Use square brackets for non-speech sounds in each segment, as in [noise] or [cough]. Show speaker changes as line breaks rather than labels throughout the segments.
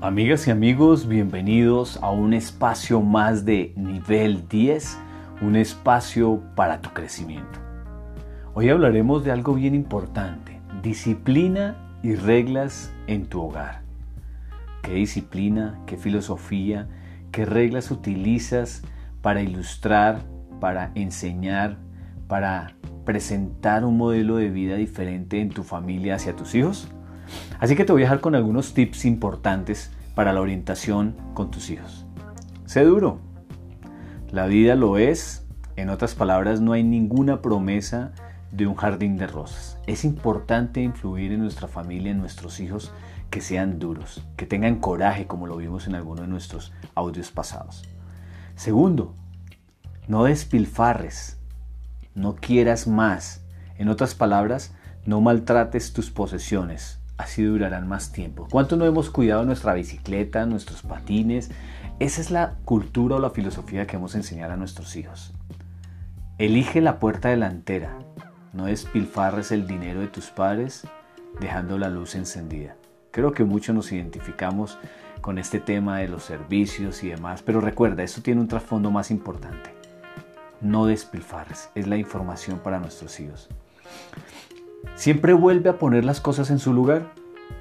Amigas y amigos, bienvenidos a un espacio más de nivel 10, un espacio para tu crecimiento. Hoy hablaremos de algo bien importante, disciplina y reglas en tu hogar. ¿Qué disciplina, qué filosofía, qué reglas utilizas para ilustrar, para enseñar, para presentar un modelo de vida diferente en tu familia hacia tus hijos? Así que te voy a dejar con algunos tips importantes para la orientación con tus hijos. Sé duro. La vida lo es. En otras palabras, no hay ninguna promesa de un jardín de rosas. Es importante influir en nuestra familia, en nuestros hijos, que sean duros, que tengan coraje, como lo vimos en alguno de nuestros audios pasados. Segundo, no despilfarres, no quieras más. En otras palabras, no maltrates tus posesiones, así durarán más tiempo. ¿Cuánto no hemos cuidado nuestra bicicleta, nuestros patines? Esa es la cultura o la filosofía que hemos enseñado a nuestros hijos. Elige la puerta delantera, no despilfarres el dinero de tus padres dejando la luz encendida. Creo que muchos nos identificamos con este tema de los servicios y demás, pero recuerda, esto tiene un trasfondo más importante. No despilfarres, es la información para nuestros hijos. Siempre vuelve a poner las cosas en su lugar.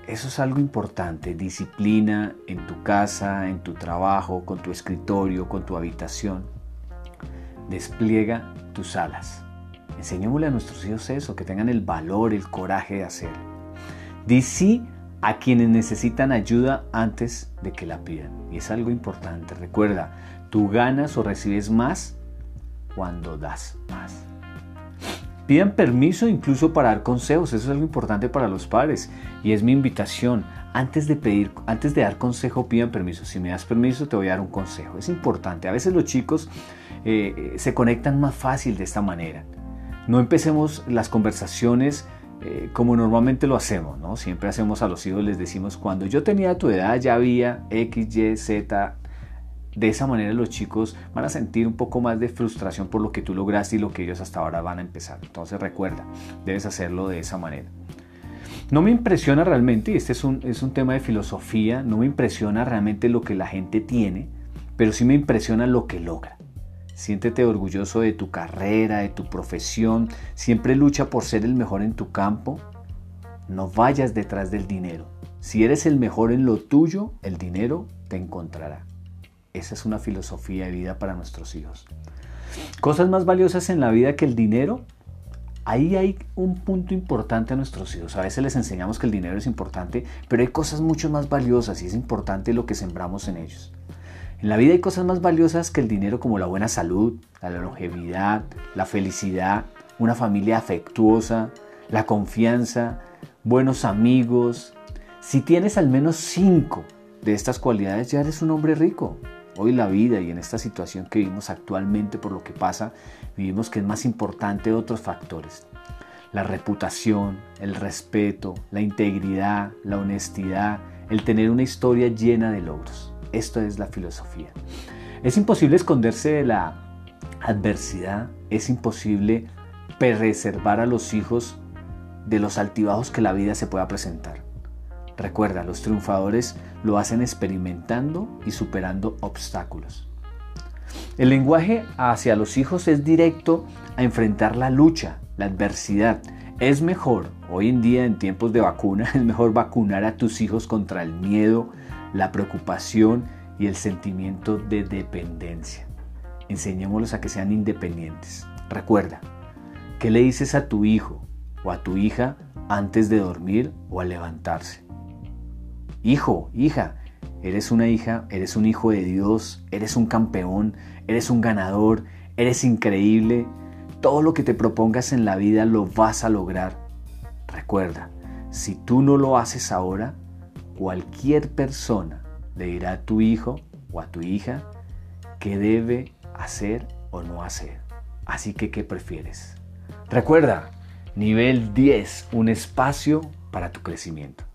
Eso es algo importante. Disciplina en tu casa, en tu trabajo, con tu escritorio, con tu habitación. Despliega tus alas. Enseñémosle a nuestros hijos eso, que tengan el valor, el coraje de hacer. Di sí a quienes necesitan ayuda antes de que la pidan. Y es algo importante. Recuerda, tú ganas o recibes más cuando das más. Pidan permiso incluso para dar consejos, eso es algo importante para los padres y es mi invitación. Antes de pedir, antes de dar consejo, pidan permiso. Si me das permiso, te voy a dar un consejo. Es importante. A veces los chicos eh, se conectan más fácil de esta manera. No empecemos las conversaciones eh, como normalmente lo hacemos, ¿no? Siempre hacemos a los hijos, les decimos, cuando yo tenía tu edad ya había X, Y, Z, de esa manera los chicos van a sentir un poco más de frustración por lo que tú lograste y lo que ellos hasta ahora van a empezar. Entonces recuerda, debes hacerlo de esa manera. No me impresiona realmente, y este es un, es un tema de filosofía, no me impresiona realmente lo que la gente tiene, pero sí me impresiona lo que logra. Siéntete orgulloso de tu carrera, de tu profesión, siempre lucha por ser el mejor en tu campo. No vayas detrás del dinero. Si eres el mejor en lo tuyo, el dinero te encontrará. Esa es una filosofía de vida para nuestros hijos. Cosas más valiosas en la vida que el dinero. Ahí hay un punto importante a nuestros hijos. A veces les enseñamos que el dinero es importante, pero hay cosas mucho más valiosas y es importante lo que sembramos en ellos. En la vida hay cosas más valiosas que el dinero como la buena salud, la longevidad, la felicidad, una familia afectuosa, la confianza, buenos amigos. Si tienes al menos cinco de estas cualidades, ya eres un hombre rico hoy la vida y en esta situación que vivimos actualmente por lo que pasa, vivimos que es más importante otros factores. La reputación, el respeto, la integridad, la honestidad, el tener una historia llena de logros. Esto es la filosofía. Es imposible esconderse de la adversidad, es imposible preservar a los hijos de los altibajos que la vida se pueda presentar. Recuerda, los triunfadores lo hacen experimentando y superando obstáculos. El lenguaje hacia los hijos es directo a enfrentar la lucha, la adversidad. Es mejor, hoy en día en tiempos de vacuna, [laughs] es mejor vacunar a tus hijos contra el miedo, la preocupación y el sentimiento de dependencia. Enseñémoslos a que sean independientes. Recuerda, ¿qué le dices a tu hijo o a tu hija antes de dormir o al levantarse? Hijo, hija, eres una hija, eres un hijo de Dios, eres un campeón, eres un ganador, eres increíble. Todo lo que te propongas en la vida lo vas a lograr. Recuerda, si tú no lo haces ahora, cualquier persona le dirá a tu hijo o a tu hija qué debe hacer o no hacer. Así que, ¿qué prefieres? Recuerda, nivel 10, un espacio para tu crecimiento.